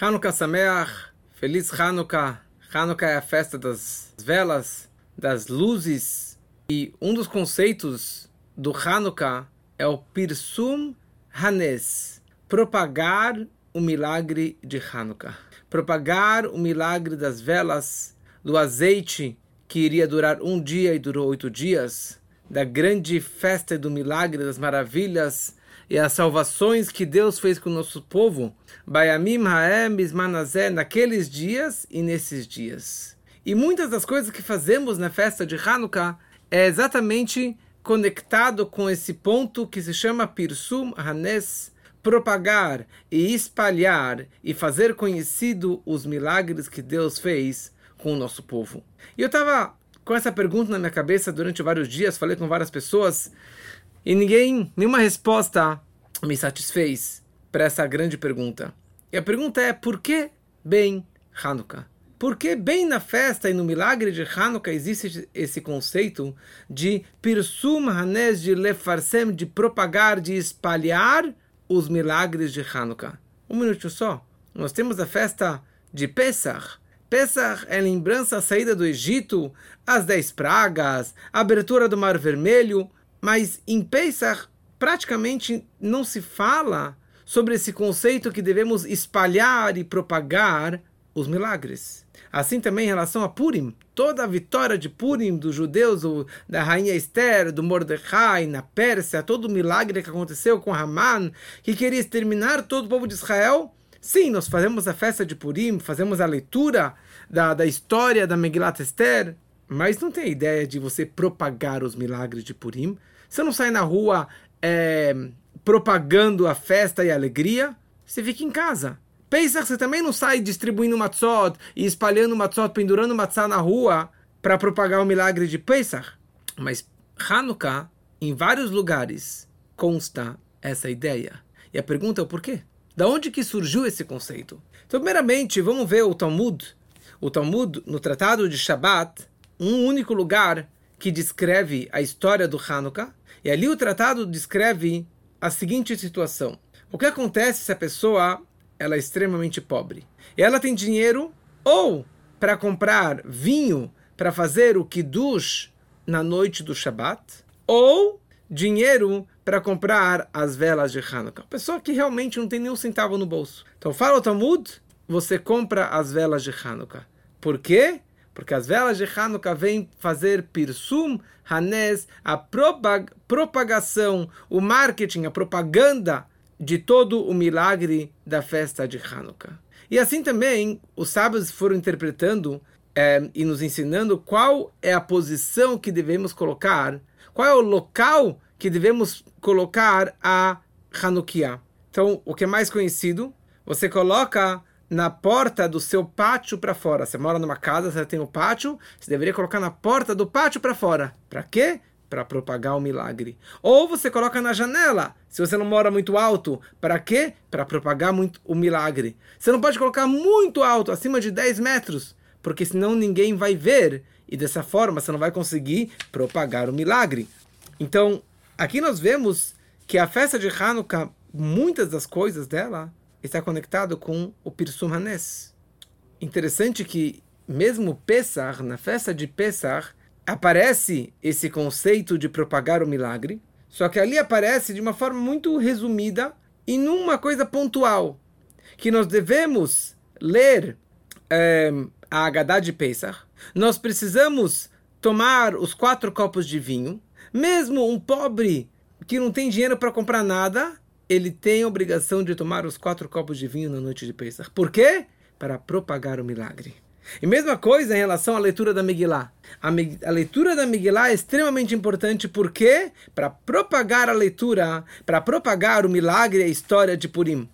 Hanukkah Sameach, Feliz Hanukkah. Hanukkah é a festa das velas, das luzes. E um dos conceitos do Hanukkah é o Pirsum Hanes, propagar o milagre de Hanukkah. Propagar o milagre das velas, do azeite que iria durar um dia e durou oito dias, da grande festa do milagre, das maravilhas e as salvações que Deus fez com o nosso povo, Bayamim Haem Bismanazé, naqueles dias e nesses dias. E muitas das coisas que fazemos na festa de Hanukkah é exatamente conectado com esse ponto que se chama Pirsum Hanes, propagar e espalhar e fazer conhecido os milagres que Deus fez com o nosso povo. E eu estava com essa pergunta na minha cabeça durante vários dias, falei com várias pessoas, e ninguém, nenhuma resposta me satisfez para essa grande pergunta. E a pergunta é: por que bem Hanukkah? Por que bem na festa e no milagre de Hanukkah existe esse conceito de Pirsum Hanes, de Lefarsem, de propagar, de espalhar os milagres de Hanukkah? Um minuto só. Nós temos a festa de Pesach. Pesach é lembrança da saída do Egito, as dez pragas, a abertura do Mar Vermelho. Mas em Pesach praticamente não se fala sobre esse conceito que devemos espalhar e propagar os milagres. Assim também em relação a Purim, toda a vitória de Purim dos judeus, da rainha Esther, do Mordecai na Pérsia, todo o milagre que aconteceu com Haman, que queria exterminar todo o povo de Israel. Sim, nós fazemos a festa de Purim, fazemos a leitura da, da história da Megilat Esther, mas não tem a ideia de você propagar os milagres de Purim. Você não sai na rua é, propagando a festa e a alegria, você fica em casa. Pesach você também não sai distribuindo matzot e espalhando matzot, pendurando matzah na rua para propagar o milagre de Pesach. Mas Hanukkah, em vários lugares, consta essa ideia. E a pergunta é o porquê? Da onde que surgiu esse conceito? Então, primeiramente, vamos ver o Talmud. O Talmud, no Tratado de Shabat, um único lugar que descreve a história do Hanukkah, e ali o tratado descreve a seguinte situação. O que acontece se a pessoa ela é extremamente pobre? E ela tem dinheiro ou para comprar vinho para fazer o kiddush na noite do Shabat, ou dinheiro para comprar as velas de Hanukkah. Pessoa que realmente não tem nenhum centavo no bolso. Então fala o Talmud, você compra as velas de Hanukkah. Por quê? Porque as velas de Hanukkah vêm fazer pirsum, hanes, a propag propagação, o marketing, a propaganda de todo o milagre da festa de Hanukkah. E assim também os sábios foram interpretando é, e nos ensinando qual é a posição que devemos colocar, qual é o local que devemos colocar a Hanukkah. Então, o que é mais conhecido, você coloca na porta do seu pátio para fora. Você mora numa casa, você tem o um pátio, você deveria colocar na porta do pátio para fora. Para quê? Para propagar o milagre. Ou você coloca na janela, se você não mora muito alto. Para quê? Para propagar muito o milagre. Você não pode colocar muito alto, acima de 10 metros, porque senão ninguém vai ver. E dessa forma você não vai conseguir propagar o milagre. Então, aqui nós vemos que a festa de Hanukkah, muitas das coisas dela, está conectado com o Pirsum Hanes. Interessante que mesmo Pesach, na festa de Pesach, aparece esse conceito de propagar o milagre, só que ali aparece de uma forma muito resumida e numa coisa pontual, que nós devemos ler é, a Haggadah de Pesach, nós precisamos tomar os quatro copos de vinho, mesmo um pobre que não tem dinheiro para comprar nada, ele tem a obrigação de tomar os quatro copos de vinho na noite de Pesach. Por quê? Para propagar o milagre. E mesma coisa em relação à leitura da Megillah. A, Me a leitura da Megillah é extremamente importante porque para propagar a leitura, para propagar o milagre e a história de Purim.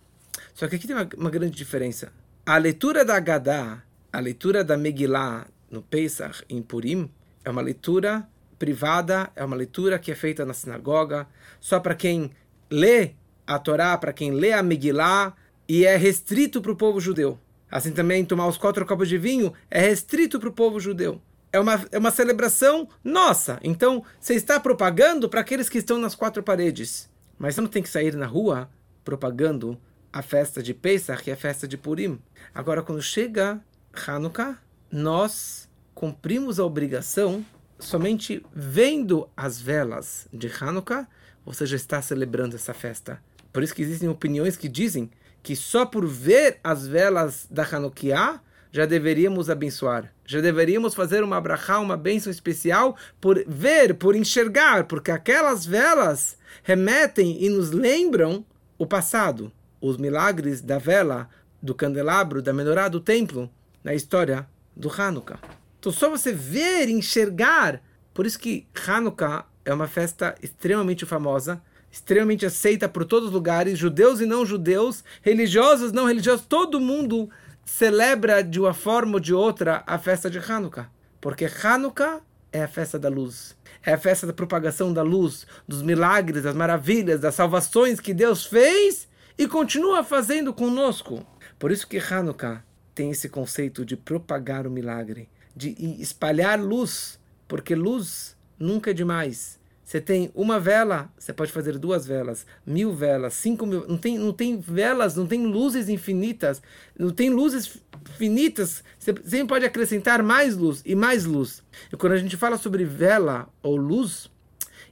Só que aqui tem uma, uma grande diferença. A leitura da Haggadah, a leitura da Megillah no Pesach, em Purim, é uma leitura privada, é uma leitura que é feita na sinagoga, só para quem lê a Torá para quem lê a Megillah e é restrito para o povo judeu. Assim também tomar os quatro copos de vinho é restrito para o povo judeu. É uma, é uma celebração nossa. Então, você está propagando para aqueles que estão nas quatro paredes. Mas você não tem que sair na rua propagando a festa de Pesach e a festa de Purim. Agora, quando chega Hanukkah, nós cumprimos a obrigação somente vendo as velas de Hanukkah, você já está celebrando essa festa. Por isso que existem opiniões que dizem que só por ver as velas da Hanukkah já deveríamos abençoar. Já deveríamos fazer uma brachá, uma bênção especial por ver, por enxergar, porque aquelas velas remetem e nos lembram o passado, os milagres da vela, do candelabro, da menorá do templo, na história do Hanukkah. Então só você ver, enxergar. Por isso que Hanukkah é uma festa extremamente famosa, extremamente aceita por todos os lugares, judeus e não judeus, religiosos, não religiosos, todo mundo celebra de uma forma ou de outra a festa de Hanukkah. Porque Hanukkah é a festa da luz. É a festa da propagação da luz, dos milagres, das maravilhas, das salvações que Deus fez e continua fazendo conosco. Por isso que Hanukkah tem esse conceito de propagar o milagre, de espalhar luz, porque luz nunca é demais. Você tem uma vela, você pode fazer duas velas, mil velas, cinco mil. Não tem, não tem velas, não tem luzes infinitas, não tem luzes finitas. Você sempre pode acrescentar mais luz e mais luz. E quando a gente fala sobre vela ou luz,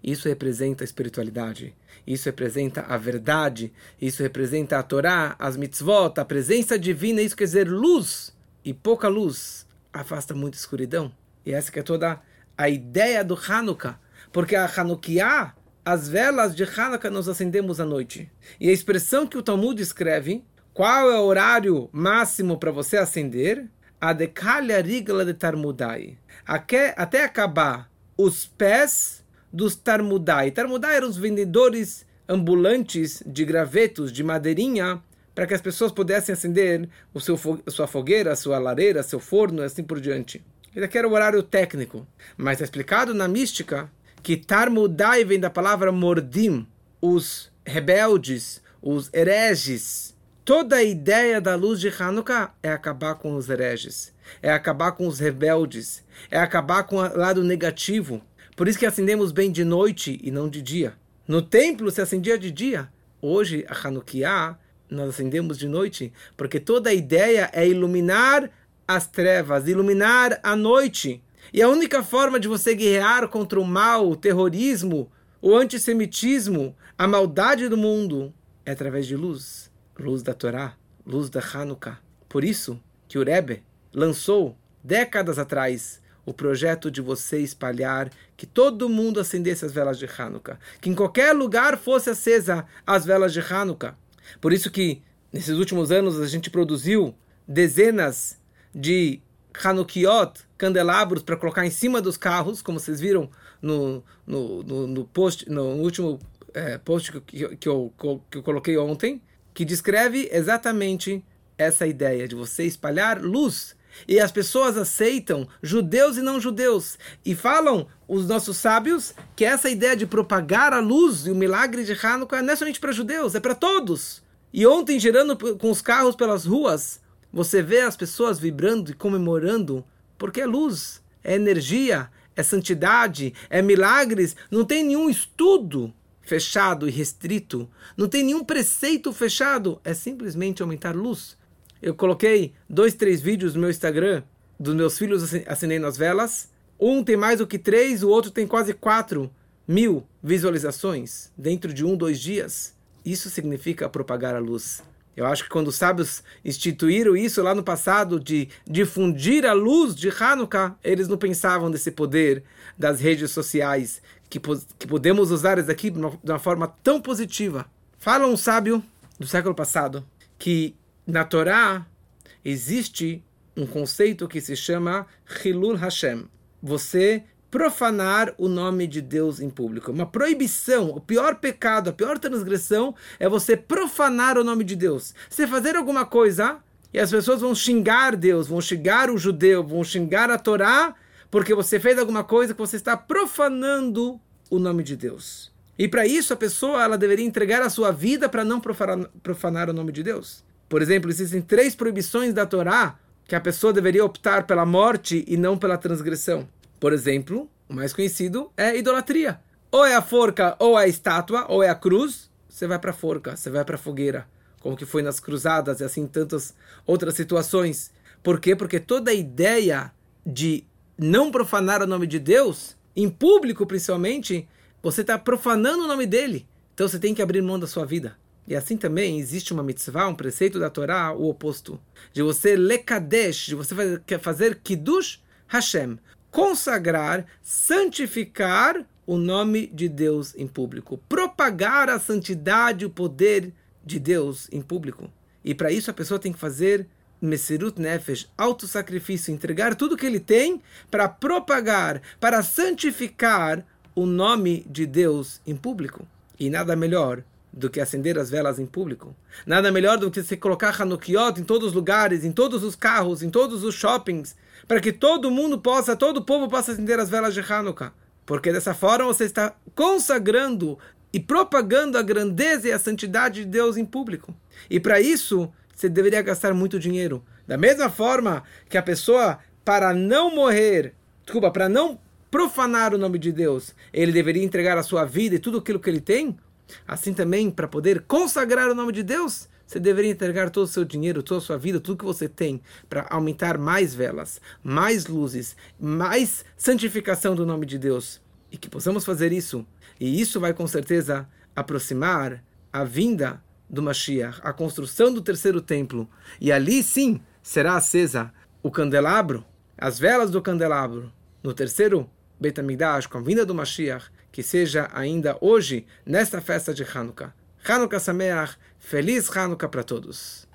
isso representa a espiritualidade. Isso representa a verdade. Isso representa a Torá, as mitzvot, a presença divina. Isso quer dizer luz. E pouca luz afasta muita escuridão. E essa que é toda a ideia do Hanukkah porque a Hanukkah, as velas de Hanukkah nós acendemos à noite. E a expressão que o Talmud escreve, qual é o horário máximo para você acender? A dekalha rigla de Tarmudai. Até acabar os pés dos Tarmudai. Tarmudai eram os vendedores ambulantes de gravetos, de madeirinha, para que as pessoas pudessem acender o seu, sua fogueira, sua lareira, seu forno e assim por diante. Esse aqui era o horário técnico. Mas é explicado na mística que Tarmudai vem da palavra mordim, os rebeldes, os hereges. Toda a ideia da luz de Hanukkah é acabar com os hereges, é acabar com os rebeldes, é acabar com o lado negativo. Por isso que acendemos bem de noite e não de dia. No templo se acendia de dia. Hoje, a Hanukkah, nós acendemos de noite, porque toda a ideia é iluminar as trevas, iluminar a noite. E a única forma de você guerrear contra o mal, o terrorismo, o antissemitismo, a maldade do mundo é através de luz, luz da Torá, luz da Hanukkah. Por isso que o Rebbe lançou décadas atrás o projeto de você espalhar que todo mundo acendesse as velas de Hanukkah, que em qualquer lugar fosse acesa as velas de Hanukkah. Por isso que nesses últimos anos a gente produziu dezenas de Hanukiot, candelabros para colocar em cima dos carros, como vocês viram no, no, no, no post, no último é, post que, que, eu, que eu coloquei ontem, que descreve exatamente essa ideia de você espalhar luz. E as pessoas aceitam, judeus e não judeus, e falam, os nossos sábios, que essa ideia de propagar a luz e o milagre de Hanukkah não é somente para judeus, é para todos. E ontem, girando com os carros pelas ruas, você vê as pessoas vibrando e comemorando porque é luz, é energia, é santidade, é milagres. Não tem nenhum estudo fechado e restrito, não tem nenhum preceito fechado, é simplesmente aumentar luz. Eu coloquei dois, três vídeos no meu Instagram dos meus filhos acendendo as velas. Um tem mais do que três, o outro tem quase quatro mil visualizações dentro de um, dois dias. Isso significa propagar a luz. Eu acho que quando os sábios instituíram isso lá no passado de difundir a luz de Hanukkah, eles não pensavam desse poder das redes sociais que, que podemos usar isso aqui de uma, de uma forma tão positiva. Fala um sábio do século passado que na Torá existe um conceito que se chama Hilul Hashem. Você profanar o nome de Deus em público. Uma proibição, o pior pecado, a pior transgressão é você profanar o nome de Deus. Você fazer alguma coisa e as pessoas vão xingar Deus, vão xingar o judeu, vão xingar a Torá, porque você fez alguma coisa que você está profanando o nome de Deus. E para isso a pessoa ela deveria entregar a sua vida para não profanar, profanar o nome de Deus. Por exemplo, existem três proibições da Torá que a pessoa deveria optar pela morte e não pela transgressão. Por exemplo, o mais conhecido é idolatria. Ou é a forca, ou é a estátua, ou é a cruz, você vai para a forca, você vai para a fogueira. como que foi nas cruzadas e assim tantas outras situações. Por quê? Porque toda a ideia de não profanar o nome de Deus, em público principalmente, você está profanando o nome dele. Então você tem que abrir mão da sua vida. E assim também existe uma mitzvah, um preceito da Torá, o oposto. De você lekadesh, de você fazer kiddush Hashem. Consagrar, santificar o nome de Deus em público. Propagar a santidade, o poder de Deus em público. E para isso a pessoa tem que fazer Mesirut Nefesh, autossacrifício, entregar tudo que ele tem para propagar, para santificar o nome de Deus em público. E nada melhor do que acender as velas em público. Nada melhor do que se colocar Hanukkot em todos os lugares, em todos os carros, em todos os shoppings, para que todo mundo possa, todo o povo possa acender as velas de Hanukkah. Porque dessa forma você está consagrando e propagando a grandeza e a santidade de Deus em público. E para isso, você deveria gastar muito dinheiro. Da mesma forma que a pessoa, para não morrer, desculpa, para não profanar o nome de Deus, ele deveria entregar a sua vida e tudo aquilo que ele tem. Assim também, para poder consagrar o nome de Deus, você deveria entregar todo o seu dinheiro, toda a sua vida, tudo que você tem, para aumentar mais velas, mais luzes, mais santificação do nome de Deus. E que possamos fazer isso. E isso vai com certeza aproximar a vinda do Mashiach, a construção do terceiro templo. E ali sim será acesa o candelabro, as velas do candelabro, no terceiro Beit HaMikdash, com a vinda do Mashiach, que seja ainda hoje, nesta festa de Hanukkah. Hanukkah Sameach, feliz Hanukkah para todos.